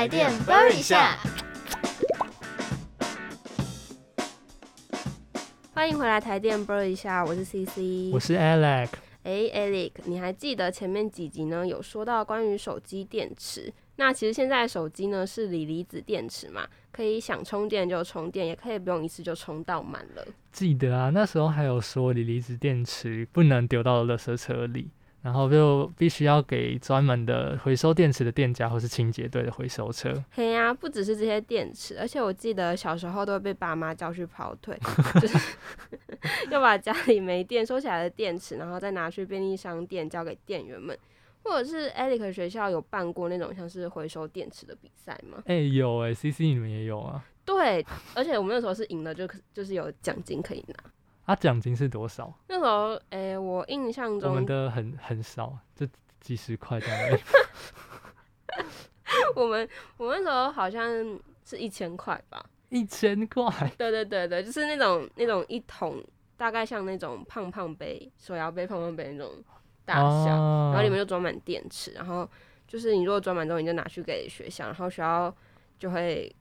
台电 burn 一下。欢迎回来台电 burn 一下，我是 CC，我是 Alex。哎，Alex，你还记得前面几集呢？有说到关于手机电池。那其实现在手机呢是锂离子电池嘛，可以想充电就充电，也可以不用一次就充到满了。记得啊，那时候还有说锂离子电池不能丢到垃圾车里。然后就必须要给专门的回收电池的店家或是清洁队的回收车。嘿呀，不只是这些电池，而且我记得小时候都会被爸妈叫去跑腿，就是要把家里没电收起来的电池，然后再拿去便利商店交给店员们。或者是 e l i c 学校有办过那种像是回收电池的比赛吗？哎，有哎，CC 你们也有啊。对，而且我们那时候是赢了，就就是有奖金可以拿。他奖金是多少？那时候，哎，我印象中我们的很很少，就几十块这样。我们我们那时候好像是一千块吧？一千块？对对对对，就是那种那种一桶，大概像那种胖胖杯、手摇杯、胖胖杯那种大小，然后里面就装满电池，然后就是你如果装满之后，你就拿去给学校，然后学校就会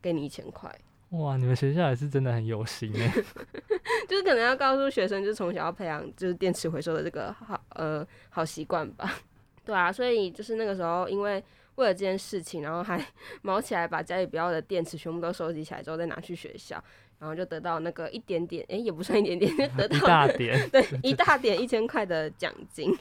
给你一千块。哇，你们学校也是真的很有心哎，就是可能要告诉学生，就是从小要培养就是电池回收的这个好呃好习惯吧。对啊，所以就是那个时候，因为为了这件事情，然后还 毛起来把家里不要的电池全部都收集起来之后再拿去学校，然后就得到那个一点点，哎，也不算一点点，就得到一大点，对，一大点一千块的奖金。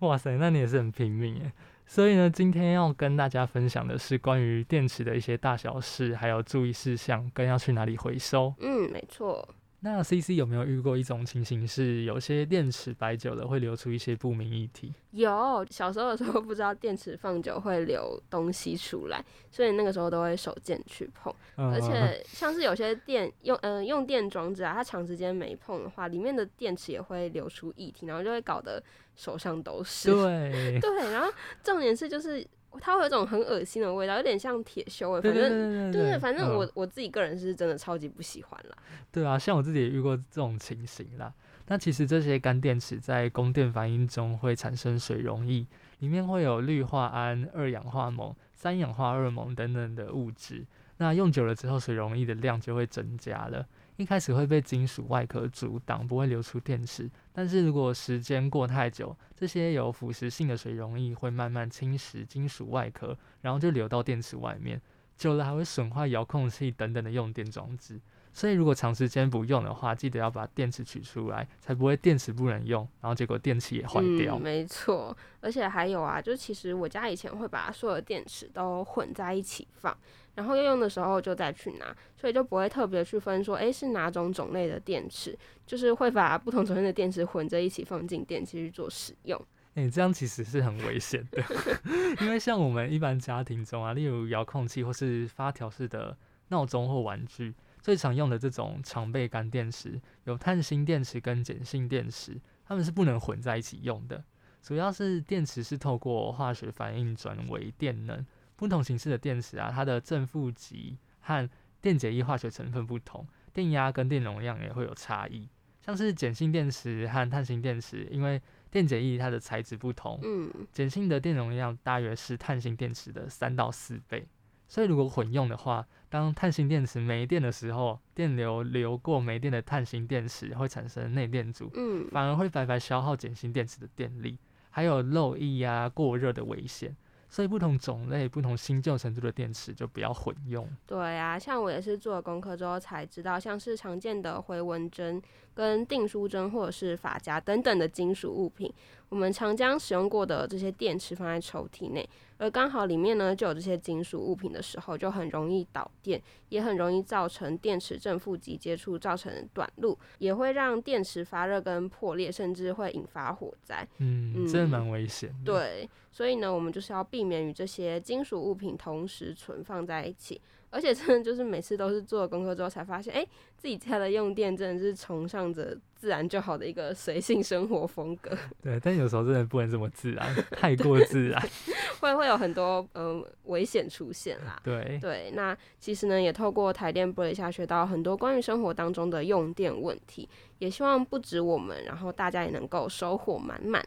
哇塞，那你也是很拼命哎。所以呢，今天要跟大家分享的是关于电池的一些大小事，还有注意事项，跟要去哪里回收。嗯，没错。那 C C 有没有遇过一种情形，是有些电池摆久了会流出一些不明液体？有，小时候的时候不知道电池放久会流东西出来，所以那个时候都会手贱去碰。而且像是有些电用嗯用电装置啊，它长时间没碰的话，里面的电池也会流出液体，然后就会搞得手上都是。对 对，然后重点是就是。它会有一种很恶心的味道，有点像铁锈味。反正对对，反正我我自己个人是真的超级不喜欢啦。对啊，像我自己也遇过这种情形啦。那其实这些干电池在供电反应中会产生水溶液，里面会有氯化铵、二氧化锰、三氧化二锰等等的物质。那用久了之后，水溶液的量就会增加了。一开始会被金属外壳阻挡，不会流出电池。但是如果时间过太久，这些有腐蚀性的水溶液会慢慢侵蚀金属外壳，然后就流到电池外面。久了还会损坏遥控器等等的用电装置。所以如果长时间不用的话，记得要把电池取出来，才不会电池不能用，然后结果电池也坏掉。没错，而且还有啊，就其实我家以前会把所有的电池都混在一起放。然后要用的时候就再去拿，所以就不会特别去分说，哎，是哪种种类的电池，就是会把不同种类的电池混在一起放进电器去做使用。哎，这样其实是很危险的，因为像我们一般家庭中啊，例如遥控器或是发条式的闹钟或玩具，最常用的这种常备干电池，有碳芯电池跟碱性电池，它们是不能混在一起用的，主要是电池是透过化学反应转为电能。不同形式的电池啊，它的正负极和电解液化学成分不同，电压跟电容量也会有差异。像是碱性电池和碳性电池，因为电解液它的材质不同，嗯，碱性的电容量大约是碳性电池的三到四倍。所以如果混用的话，当碳性电池没电的时候，电流流过没电的碳性电池会产生内电阻，嗯，反而会白白消耗碱性电池的电力，还有漏液呀、过热的危险。所以不同种类、不同新旧程度的电池就不要混用。对啊，像我也是做了功课之后才知道，像是常见的回纹针、跟订书针或者是发夹等等的金属物品，我们常将使用过的这些电池放在抽屉内。而刚好里面呢就有这些金属物品的时候，就很容易导电，也很容易造成电池正负极接触造成短路，也会让电池发热跟破裂，甚至会引发火灾。嗯，真的蛮危险。对，所以呢，我们就是要避免与这些金属物品同时存放在一起。而且真的就是每次都是做了功课之后才发现，哎，自己家的用电真的是崇尚着自然就好的一个随性生活风格。对，但有时候真的不能这么自然，太过自然，会会有很多呃危险出现啦。对对，那其实呢，也透过台电播一下学到很多关于生活当中的用电问题，也希望不止我们，然后大家也能够收获满满。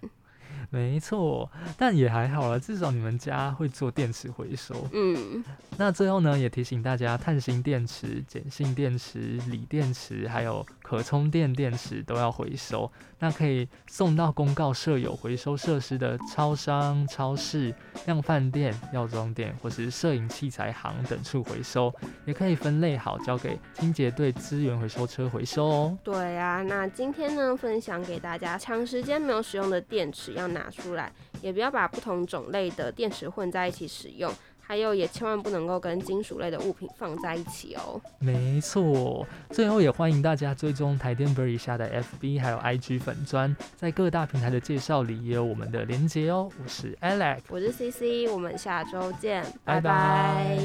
没错，但也还好了，至少你们家会做电池回收。嗯，那最后呢，也提醒大家，碳芯电池、碱性电池、锂电池，还有可充电电池都要回收。那可以送到公告设有回收设施的超商、超市、量贩店、药妆店或是摄影器材行等处回收，也可以分类好交给清洁队资源回收车回收哦。对啊，那今天呢，分享给大家，长时间没有使用的电池要拿出来，也不要把不同种类的电池混在一起使用。还有，也千万不能够跟金属类的物品放在一起哦。没错，最后也欢迎大家追踪台电 Berry 下的 FB 还有 IG 粉砖，在各大平台的介绍里也有我们的连接哦。我是 Alex，我是 CC，我们下周见，拜拜。